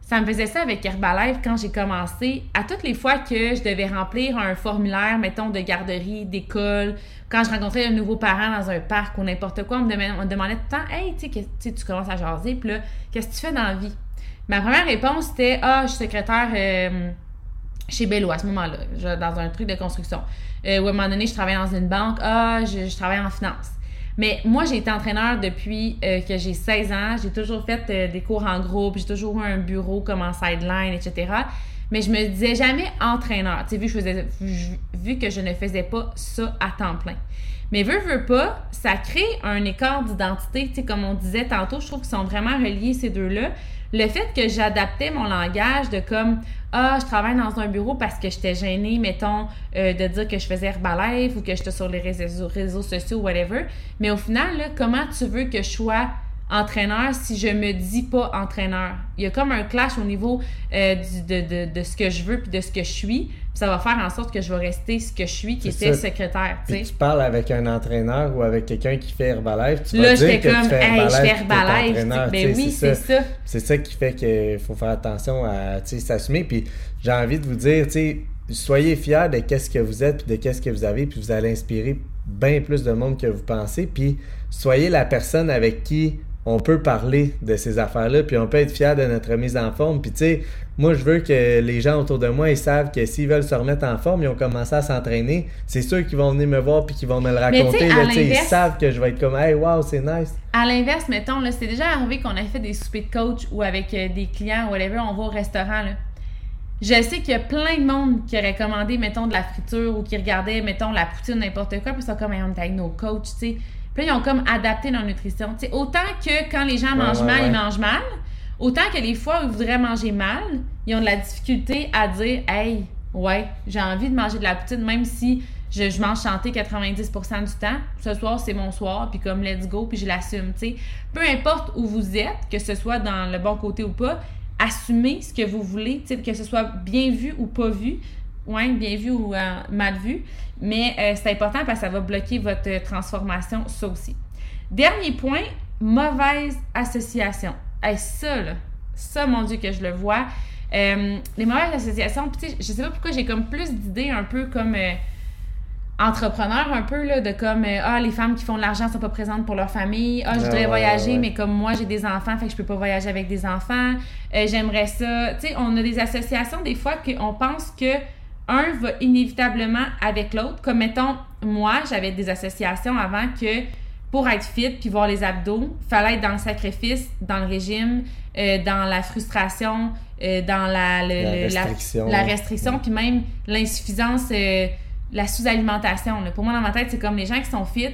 Ça me faisait ça avec Herbalife quand j'ai commencé. À toutes les fois que je devais remplir un formulaire, mettons, de garderie, d'école, quand je rencontrais un nouveau parent dans un parc ou n'importe quoi, on me, demandait, on me demandait tout le temps Hey, tu sais, tu commences à jaser, puis là, qu'est-ce que tu fais dans la vie? Ma première réponse, c'était Ah, je suis secrétaire euh, chez Bello à ce moment-là, dans un truc de construction. Euh, ou à un moment donné, je travaille dans une banque. Ah, je, travaille en finance. Mais moi, j'ai été entraîneur depuis euh, que j'ai 16 ans. J'ai toujours fait des cours en groupe. J'ai toujours eu un bureau comme en sideline, etc. Mais je me disais jamais entraîneur. Tu sais, vu que je ne faisais pas ça à temps plein. Mais veux, veux pas, ça crée un écart d'identité. Tu sais, comme on disait tantôt, je trouve qu'ils sont vraiment reliés, ces deux-là le fait que j'adaptais mon langage de comme ah je travaille dans un bureau parce que j'étais gênée mettons euh, de dire que je faisais Herbalife ou que j'étais sur les réseaux, sociaux whatever mais au final là, comment tu veux que je sois entraîneur si je me dis pas entraîneur? Il y a comme un clash au niveau euh, du, de, de, de, ce que je veux puis de ce que je suis ça va faire en sorte que je vais rester ce que je suis, qui était ça. secrétaire. Puis tu parles avec un entraîneur ou avec quelqu'un qui fait Herbalife, tu Là, vas dire que comme, tu fais Herbalife, hey, je fais Herbalife. Ben oui, c'est ça. C'est ça qui fait qu'il faut faire attention à s'assumer. Puis j'ai envie de vous dire, soyez fiers de qu'est-ce que vous êtes, puis de qu'est-ce que vous avez, puis vous allez inspirer bien plus de monde que vous pensez. Puis soyez la personne avec qui on peut parler de ces affaires-là, puis on peut être fier de notre mise en forme. Puis tu sais, moi, je veux que les gens autour de moi, ils savent que s'ils veulent se remettre en forme, ils ont commencé à s'entraîner. C'est sûr qu'ils vont venir me voir puis qu'ils vont me le raconter. Là, ils savent que je vais être comme, hey, wow, c'est nice. À l'inverse, mettons, là, c'est déjà arrivé qu'on a fait des soupers de coach ou avec euh, des clients ou whatever, on va au restaurant, là. Je sais qu'il y a plein de monde qui aurait commandé, mettons, de la friture ou qui regardait, mettons, la poutine, n'importe quoi, puis ça comme, on est avec nos coachs, tu sais. Puis là, ils ont comme adapté leur nutrition. sais autant que quand les gens mangent mal, ils mangent mal, autant que les fois où ils voudraient manger mal, ils ont de la difficulté à dire Hey, ouais, j'ai envie de manger de la poutine, même si je, je mange chanter 90% du temps. Ce soir, c'est mon soir, puis comme let's go, puis je l'assume. Peu importe où vous êtes, que ce soit dans le bon côté ou pas, assumez ce que vous voulez, que ce soit bien vu ou pas vu bien vu ou euh, mal vu, mais euh, c'est important parce que ça va bloquer votre transformation, ça aussi. Dernier point, mauvaise association. Hey, ça, là, ça, mon Dieu, que je le vois. Euh, les mauvaises associations, je je sais pas pourquoi j'ai comme plus d'idées un peu comme entrepreneur un peu là de comme ah les femmes qui font de l'argent sont pas présentes pour leur famille ah je voudrais voyager mais comme moi j'ai des enfants fait que je peux pas voyager avec des enfants j'aimerais ça tu sais on a des associations des fois qu'on pense que un va inévitablement avec l'autre. Comme mettons, moi, j'avais des associations avant que pour être fit puis voir les abdos, fallait être dans le sacrifice, dans le régime, euh, dans la frustration, euh, dans la, restriction, la, restriction puis même l'insuffisance, euh, la sous-alimentation. Pour moi, dans ma tête, c'est comme les gens qui sont fit,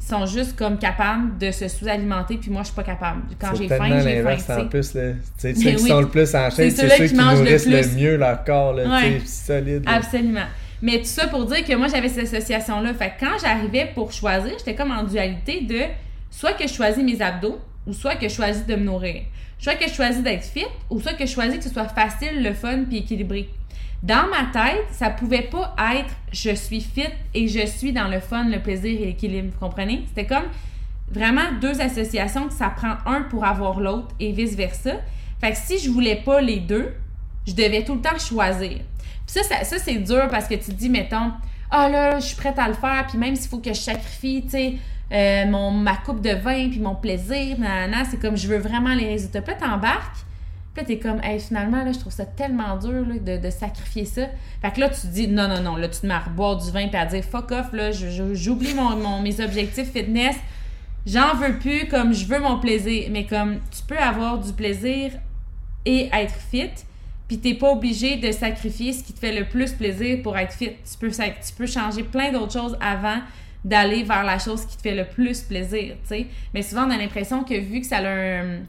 sont juste comme capables de se sous-alimenter, puis moi, je suis pas capable. Quand j'ai faim, j'ai faim. en plus, là. ceux qui sont le plus en chaîne, c'est ceux, qui, nourrissent le, mieux leur corps, là, solide. Absolument. Mais tout ça pour dire que moi, j'avais cette association-là. Fait que quand j'arrivais pour choisir, j'étais comme en dualité de soit que je choisis mes abdos ou soit que je choisis de me nourrir. Soit que je choisis d'être fit ou soit que je choisis que ce soit facile, le fun puis équilibré. Dans ma tête, ça pouvait pas être je suis fit et je suis dans le fun, le plaisir et l'équilibre. Vous comprenez? C'était comme vraiment deux associations que ça prend un pour avoir l'autre et vice-versa. Fait que si je voulais pas les deux, je devais tout le temps choisir. Puis ça, ça, c'est dur parce que tu te dis, mettons, ah là, je suis prête à le faire, puis même s'il faut que je sacrifie, tu sais, euh, mon, ma coupe de vin, puis mon plaisir, c'est comme je veux vraiment les résultats. Puis t'embarques, t'es comme, hey, finalement, là, je trouve ça tellement dur de, de, sacrifier ça. Fait que là, tu te dis, non, non, non, là, tu te mets à boire du vin, puis à dire, fuck off, là, j'oublie mon, mon, mes objectifs fitness, j'en veux plus, comme je veux mon plaisir. Mais comme tu peux avoir du plaisir et être fit, puis t'es pas obligé de sacrifier ce qui te fait le plus plaisir pour être fit. Tu peux, tu peux changer plein d'autres choses avant d'aller vers la chose qui te fait le plus plaisir, tu sais. Mais souvent, on a l'impression que vu que ça a un,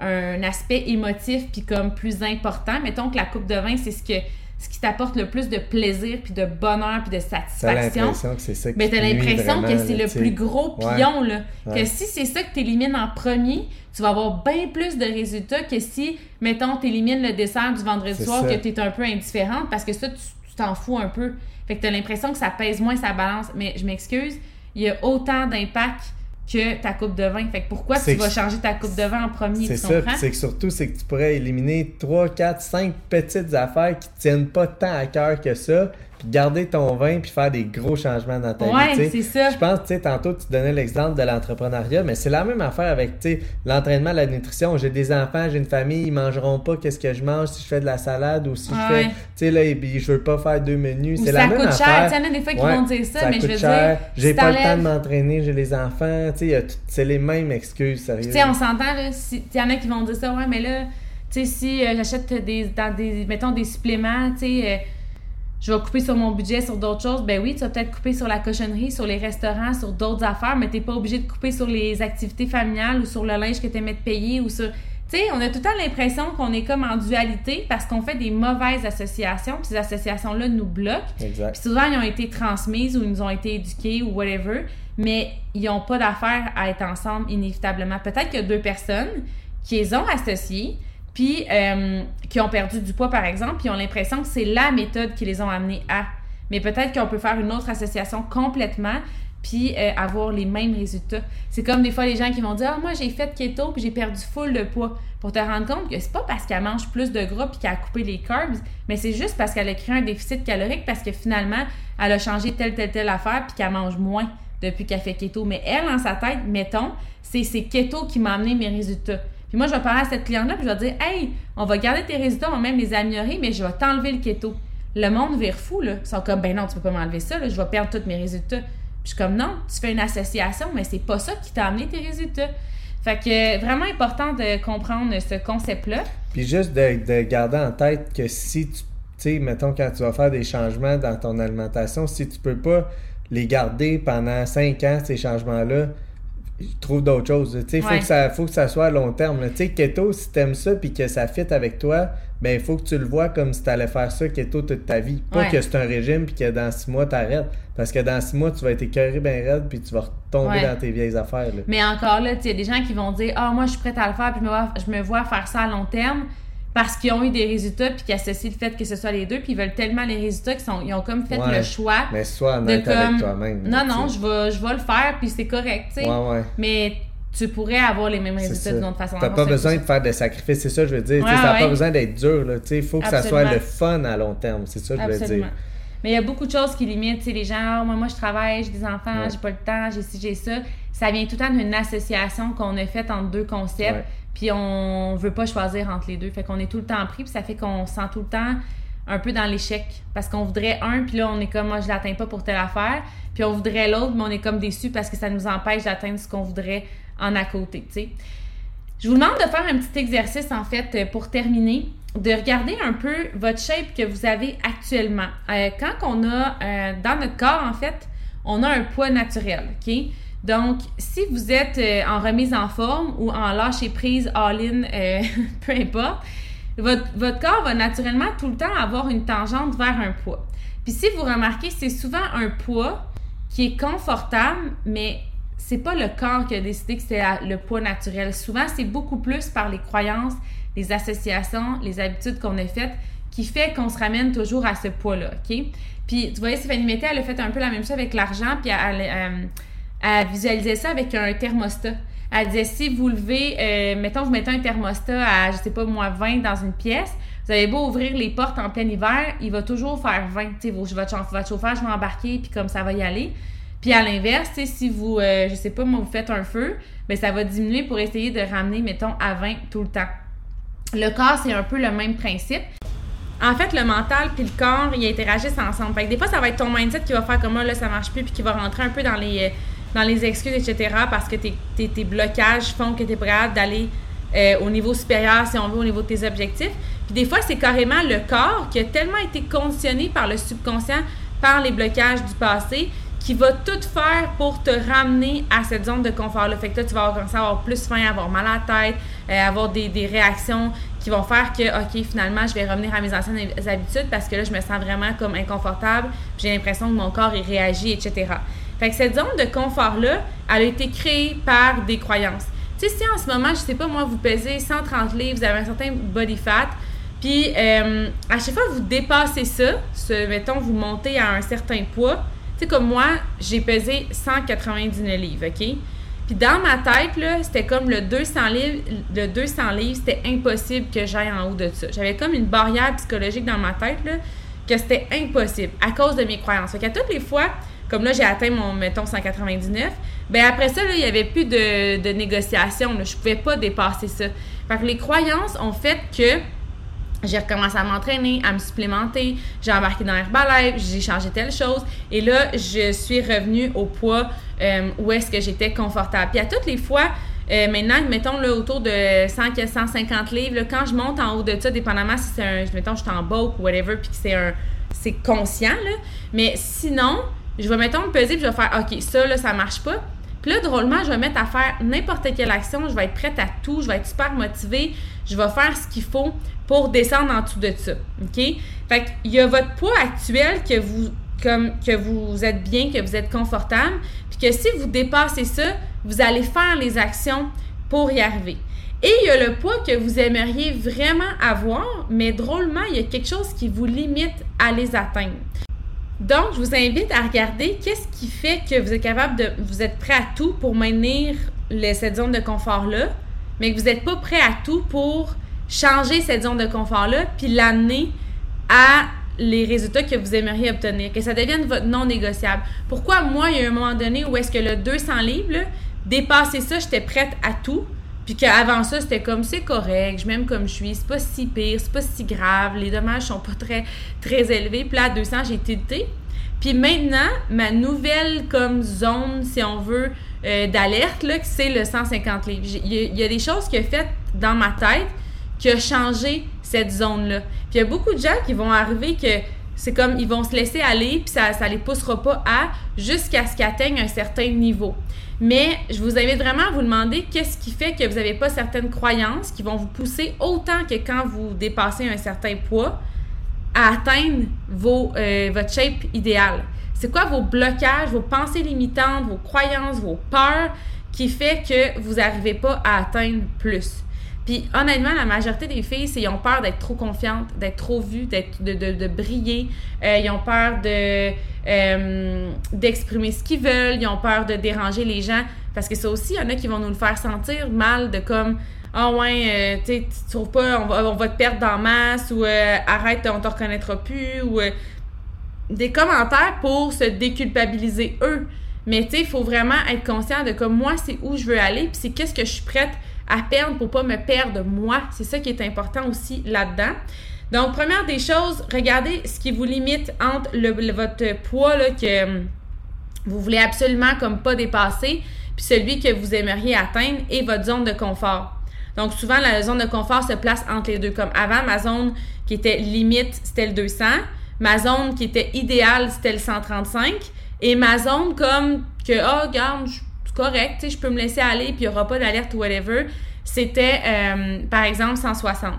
un aspect émotif puis comme plus important, mettons que la coupe de vin, c'est ce que ce qui t'apporte le plus de plaisir puis de bonheur puis de satisfaction. l'impression que c'est ça qui Mais t'as l'impression que c'est le plus gros pion là, que si c'est ça que t'élimines en premier, tu vas avoir bien plus de résultats que si mettons t'élimines le dessert du vendredi soir que t'es un peu indifférente parce que ça tu t'en fous un peu. Fait que t'as l'impression que ça pèse moins sa balance, mais je m'excuse, il y a autant d'impact que ta coupe de vin. Fait que pourquoi tu vas changer ta coupe de vin en premier, C'est ça, c'est que surtout, c'est que tu pourrais éliminer 3, 4, 5 petites affaires qui tiennent pas tant à cœur que ça, puis garder ton vin puis faire des gros changements dans ta ouais, vie. c'est ça. Je pense, tu sais, tantôt, tu donnais l'exemple de l'entrepreneuriat, mais c'est la même affaire avec, tu sais, l'entraînement, la nutrition. J'ai des enfants, j'ai une famille, ils mangeront pas qu'est-ce que je mange si je fais de la salade ou si je fais, tu sais, là, et je veux pas faire deux menus. C'est la même affaire. Ça coûte cher. Il y en a des fois qui vont dire ça, mais je veux cher. dire. J'ai pas le temps de m'entraîner, j'ai les enfants, tu sais, c'est les mêmes excuses, sérieux. Tu sais, on s'entend, là, il y en a qui vont dire ça, ouais, mais là, tu sais, si euh, j'achète des, dans des, mettons, des suppléments, tu sais, euh, je vais couper sur mon budget sur d'autres choses. Ben oui, tu vas peut-être couper sur la cochonnerie, sur les restaurants, sur d'autres affaires, mais t'es pas obligé de couper sur les activités familiales ou sur le linge que tu aimais de payer ou sur. Tu sais, on a tout le temps l'impression qu'on est comme en dualité parce qu'on fait des mauvaises associations, puis ces associations-là nous bloquent. Exact. Puis souvent, ils ont été transmises ou ils nous ont été éduqués ou whatever, mais ils n'ont pas d'affaire à être ensemble inévitablement. Peut-être qu'il y a deux personnes qui les ont associées, puis euh, qui ont perdu du poids, par exemple, puis ont l'impression que c'est la méthode qui les ont amenés à. Mais peut-être qu'on peut faire une autre association complètement, puis euh, avoir les mêmes résultats. C'est comme des fois les gens qui vont dire Ah, moi j'ai fait keto, puis j'ai perdu full de poids. Pour te rendre compte que c'est pas parce qu'elle mange plus de gras, puis qu'elle a coupé les carbs, mais c'est juste parce qu'elle a créé un déficit calorique, parce que finalement, elle a changé telle, telle, telle affaire, puis qu'elle mange moins depuis qu'elle fait keto. Mais elle, en sa tête, mettons, c'est keto qui m'a amené mes résultats. Puis moi, je vais parler à cette cliente-là, puis je vais dire Hey, on va garder tes résultats, on va même les améliorer, mais je vais t'enlever le keto. Le monde vire fou, là. Ils sont comme Ben non, tu peux pas m'enlever ça, là, je vais perdre tous mes résultats. Puis je suis comme Non, tu fais une association, mais c'est pas ça qui t'a amené tes résultats. Fait que vraiment important de comprendre ce concept-là. Puis juste de, garder en tête que si tu, tu sais, mettons, quand tu vas faire des changements dans ton alimentation, si tu peux pas les garder pendant cinq ans, ces changements-là, trouve d'autres choses. Il faut, que ça, faut que ça soit à long terme. Tu sais, keto, si t'aimes ça puis que ça fit avec toi, ben il faut que tu le vois comme si tu allais faire ça keto toute ta vie. Pas que c'est un régime puis que dans six mois t'arrêtes. Parce que dans six mois, tu vas être écœuré bien raide puis tu vas retomber dans tes vieilles affaires. Mais encore là, il y a des gens qui vont dire Ah, moi je suis prête à le faire puis je me vois, je me vois faire ça à long terme parce qu'ils ont eu des résultats puis qu'ils associent le fait que ce soit les deux puis ils veulent tellement les résultats qu'ils sont ils ont comme fait le choix mais sois honnête avec toi-même non non je vais je vais le faire puis c'est correct tu sais. Ouais, mais tu pourrais avoir les mêmes résultats d'une autre façon. T'as pas besoin de faire des sacrifices c'est ça je veux dire ça n'a pas besoin d'être dur là il faut que ça soit le fun à long terme c'est ça que je veux dire. Mais il y a beaucoup de choses qui limitent, les gens, ah, moi, moi je travaille, j'ai des enfants, j'ai pas le temps, j'ai ci, j'ai ça. Ça vient tout le temps d'une association qu'on a faite entre deux concepts puis on veut pas choisir entre les deux. Fait qu'on est tout le temps pris, puis ça fait qu'on sent tout le temps un peu dans l'échec parce qu'on voudrait un, puis là, on est comme, moi, je l'atteins pas pour telle affaire, puis on voudrait l'autre, mais on est comme déçu parce que ça nous empêche d'atteindre ce qu'on voudrait en à côté, tu sais. Je vous demande de faire un petit exercice, en fait, pour terminer, de regarder un peu votre shape que vous avez actuellement. Euh, quand on a, euh, dans notre corps, en fait, on a un poids naturel, OK? Donc, si vous êtes euh, en remise en forme ou en lâcher prise all-in, *laughs* peu importe, votre, votre, corps va naturellement tout le temps avoir une tangente vers un poids. Puis si vous remarquez, c'est souvent un poids qui est confortable, mais c'est pas le corps qui a décidé que c'est le poids naturel. Souvent, c'est beaucoup plus par les croyances, les associations, les habitudes qu'on a faites qui fait qu'on se ramène toujours à ce poids-là, OK? Puis, tu voyais, Stéphanie Mété, elle a fait un peu la même chose avec l'argent, puis elle, elle, elle, visualisait ça avec un thermostat. Elle disait, si vous levez, euh, mettons, vous mettez un thermostat à, je sais pas, moins 20 dans une pièce, vous avez beau ouvrir les portes en plein hiver, il va toujours faire 20. Tu sais, votre, chauffage va embarquer, puis comme ça va y aller. Puis à l'inverse, si vous, euh, je sais pas, moi, vous faites un feu, bien, ça va diminuer pour essayer de ramener, mettons, à 20 tout le temps. Le corps, c'est un peu le même principe. En fait, le mental puis le corps, ils interagissent ensemble. Fait que des fois, ça va être ton mindset qui va faire comme ah, là, ça marche plus, puis qui va rentrer un peu dans les, euh, dans les excuses, etc. parce que tes, tes, blocages font que tu es prêt d'aller euh, au niveau supérieur, si on veut, au niveau de tes objectifs. Puis des fois, c'est carrément le corps qui a tellement été conditionné par le subconscient, par les blocages du passé, qui va tout faire pour te ramener à cette zone de confort-là. Fait que là, tu vas commencer à avoir plus faim, avoir mal à la tête, euh, avoir des, des, réactions qui vont faire que, OK, finalement, je vais revenir à mes anciennes habitudes parce que là, je me sens vraiment comme inconfortable, j'ai l'impression que mon corps, il réagit, etc. Fait que cette zone de confort-là, elle a été créée par des croyances. Tu sais, si en ce moment, je sais pas, moi, vous pesez 130 livres, vous avez un certain body fat, puis euh, à chaque fois que vous dépassez ça, mettons, vous montez à un certain poids, tu sais, comme moi, j'ai pesé 199 livres, OK? Puis dans ma tête, là, c'était comme le 200 livres, le 200 livres, c'était impossible que j'aille en haut de ça. J'avais comme une barrière psychologique dans ma tête, là, que c'était impossible à cause de mes croyances. Fait qu'à toutes les fois, comme là, j'ai atteint mon, mettons, 199, ben après ça, il n'y avait plus de, de négociation. Là, je pouvais pas dépasser ça. Fait que les croyances ont fait que j'ai recommencé à m'entraîner, à me supplémenter, j'ai embarqué dans Herbalife, j'ai changé telle chose et là, je suis revenue au poids euh, où est-ce que j'étais confortable. Puis à toutes les fois, euh, maintenant, mettons là, autour de 100 150 livres, quand je monte en haut de ça, dépendamment si c'est un, mettons, je suis en bulk ou whatever, puis que c'est un, c'est conscient, là. Mais sinon, je vais, mettons, me peser, puis je vais faire, OK, ça, là, ça marche pas. Puis là, drôlement, je vais mettre à faire n'importe quelle action, je vais être prête à tout, je vais être super motivée, je vais faire ce qu'il faut pour descendre en dessous de ça. OK? Fait qu'il y a votre poids actuel que vous, comme, que vous êtes bien, que vous êtes confortable, puis que si vous dépassez ça, vous allez faire les actions pour y arriver. Et il y a le poids que vous aimeriez vraiment avoir, mais drôlement, il y a quelque chose qui vous limite à les atteindre. Donc, je vous invite à regarder qu'est-ce qui fait que vous êtes capable de, vous êtes prêt à tout pour maintenir cette zone de confort-là, mais que vous n'êtes pas prêt à tout pour changer cette zone de confort-là, puis l'amener à les résultats que vous aimeriez obtenir, que ça devienne votre non négociable. Pourquoi moi, il y a un moment donné où est-ce que le 200 livres, dépasser ça, j'étais prête à tout, puis qu'avant ça, c'était comme c'est correct, je m'aime comme je suis, c'est pas si pire, c'est pas si grave, les dommages sont pas très, très élevés. Puis là, à 200, j'ai tilté. Puis maintenant, ma nouvelle comme zone, si on veut, euh, d'alerte, là, c'est le 150 livres. Il y, a des choses qui a faites dans ma tête qui a changé cette zone-là. Puis il y a beaucoup de gens qui vont arriver que c'est comme ils vont se laisser aller, puis ça ne les poussera pas à jusqu'à ce qu'ils atteignent un certain niveau. Mais je vous invite vraiment à vous demander qu'est-ce qui fait que vous n'avez pas certaines croyances qui vont vous pousser autant que quand vous dépassez un certain poids à atteindre vos, euh, votre shape idéale. C'est quoi vos blocages, vos pensées limitantes, vos croyances, vos peurs qui fait que vous n'arrivez pas à atteindre plus? Puis honnêtement, la majorité des filles, c'est ils ont peur d'être trop confiantes, d'être trop vues, d'être de, briller. Euh, ils ont peur de euh, d'exprimer ce qu'ils veulent. Ils ont peur de déranger les gens. Parce que ça aussi, il y en a qui vont nous le faire sentir mal de comme Ah oh ouais, euh, tu trouves pas, on va, on va, te perdre dans masse ou arrête, on te reconnaîtra plus ou des commentaires pour se déculpabiliser eux. Mais tu sais, il faut vraiment être conscient de comme moi, c'est où je veux aller, puis c'est qu'est-ce que je suis prête à perdre pour pas me perdre moi. C'est ça qui est important aussi là-dedans. Donc, première des choses, regardez ce qui vous limite entre votre poids là, que hum, vous voulez absolument comme pas dépasser, puis celui que vous aimeriez atteindre et votre zone de confort. Donc, souvent, la zone de confort se place entre les deux. Comme avant, ma zone qui était limite, c'était le 200. Ma zone qui était idéale, c'était le 135. Et ma zone comme que, oh, regarde, c'est correct, je peux me laisser aller, puis il n'y aura pas d'alerte ou whatever, c'était, euh, par exemple, 160.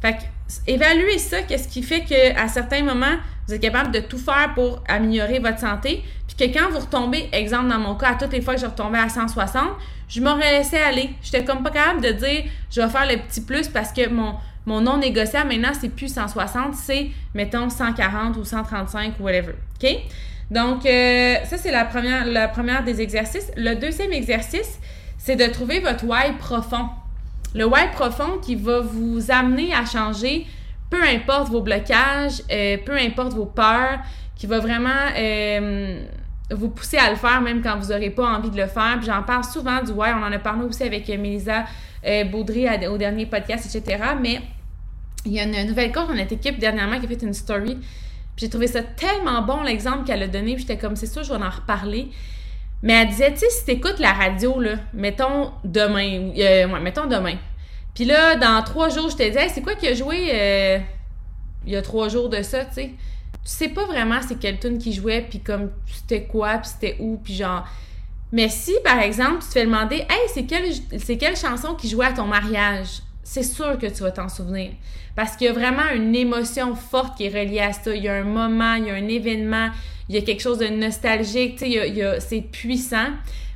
Fait que, évaluez ça, qu'est-ce qui fait qu'à certains moments, vous êtes capable de tout faire pour améliorer votre santé, puis que quand vous retombez, exemple dans mon cas, à toutes les fois que je retombais à 160, je m'aurais laissé aller. J'étais comme pas capable de dire, je vais faire le petit plus parce que mon, mon non négociable maintenant, c'est plus 160, c'est, mettons, 140 ou 135 ou whatever. OK? Donc, euh, ça, c'est la première, la première des exercices. Le deuxième exercice, c'est de trouver votre why profond. Le why profond qui va vous amener à changer, peu importe vos blocages, euh, peu importe vos peurs, qui va vraiment euh, vous pousser à le faire même quand vous n'aurez pas envie de le faire. Puis j'en parle souvent du why. On en a parlé aussi avec Mélisa Baudry au dernier podcast, etc. Mais il y a une nouvelle coach dans notre équipe dernièrement qui a fait une story j'ai trouvé ça tellement bon l'exemple qu'elle a donné, j'étais comme c'est sûr je vais en reparler. Mais elle disait, tu sais, si t'écoutes la radio, là, mettons demain, euh, ouais, mettons demain. Puis là, dans trois jours, je te disais, c'est quoi qui a joué euh, il y a trois jours de ça, tu sais? Tu sais pas vraiment c'est quel tune qui jouait, puis comme c'était quoi, puis c'était où, puis genre. Mais si, par exemple, tu te fais demander, hey, c'est quelle, c'est quelle chanson qui jouait à ton mariage? C'est sûr que tu vas t'en souvenir. Parce qu'il y a vraiment une émotion forte qui est reliée à ça. Il y a un moment, il y a un événement, il y a quelque chose de nostalgique, tu sais, c'est puissant.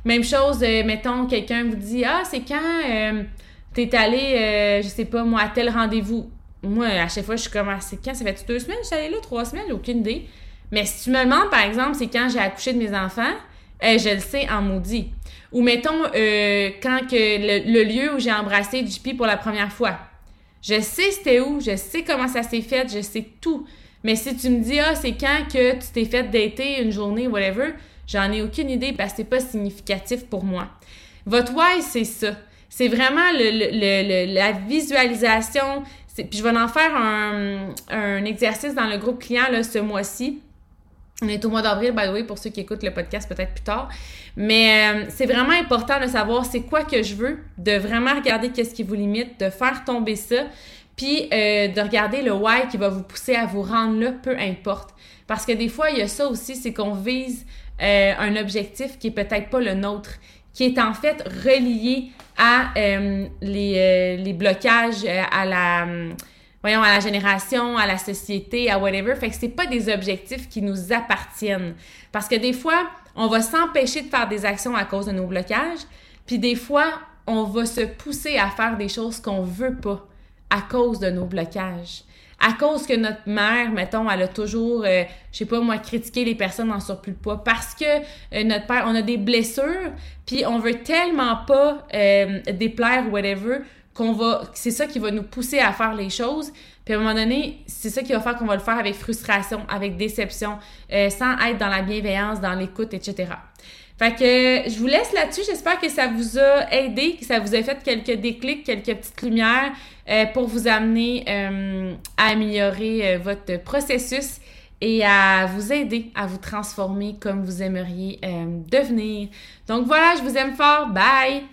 Même chose, euh, mettons, quelqu'un vous dit Ah, c'est quand euh, t'es allé, euh, je sais pas moi, à tel rendez-vous. Moi, à chaque fois, je suis comme Ah, c'est quand? Ça fait deux semaines je suis allée là, trois semaines, aucune idée. Mais si tu me demandes, par exemple, c'est quand j'ai accouché de mes enfants, je le sais en maudit. Ou mettons, euh, quand que le, lieu où j'ai embrassé JP pour la première fois. Je sais c'était où, je sais comment ça s'est fait, je sais tout. Mais si tu me dis, ah, c'est quand que tu t'es fait dater une journée, whatever, j'en ai aucune idée parce que c'est pas significatif pour moi. Votre why, c'est ça. C'est vraiment le, la visualisation. Puis je vais en faire un, un exercice dans le groupe client là, ce mois-ci on est au mois d'avril, by the way, pour ceux qui écoutent le podcast peut-être plus tard. Mais euh, c'est vraiment important de savoir c'est quoi que je veux, de vraiment regarder qu'est-ce qui vous limite, de faire tomber ça, puis euh, de regarder le why qui va vous pousser à vous rendre là, peu importe. Parce que des fois, il y a ça aussi, c'est qu'on vise euh, un objectif qui est peut-être pas le nôtre, qui est en fait relié à les, les, blocages, à la voyons, à la génération, à la société, à whatever. Fait que c'est pas des objectifs qui nous appartiennent. Parce que des fois, on va s'empêcher de faire des actions à cause de nos blocages, puis des fois, on va se pousser à faire des choses qu'on veut pas à cause de nos blocages. À cause que notre mère, mettons, elle a toujours, euh, je sais pas moi, critiqué les personnes en surplus de poids parce que euh, notre père, on a des blessures, puis on veut tellement pas euh, déplaire ou whatever qu'on va, c'est ça qui va nous pousser à faire les choses. Puis à un moment donné, c'est ça qui va faire qu'on va le faire avec frustration, avec déception, euh, sans être dans la bienveillance, dans l'écoute, etc. Fait que je vous laisse là-dessus. J'espère que ça vous a aidé, que ça vous a fait quelques déclics, quelques petites lumières euh, pour vous amener euh, à améliorer votre processus et à vous aider à vous transformer comme vous aimeriez devenir. Donc voilà, je vous aime fort. Bye!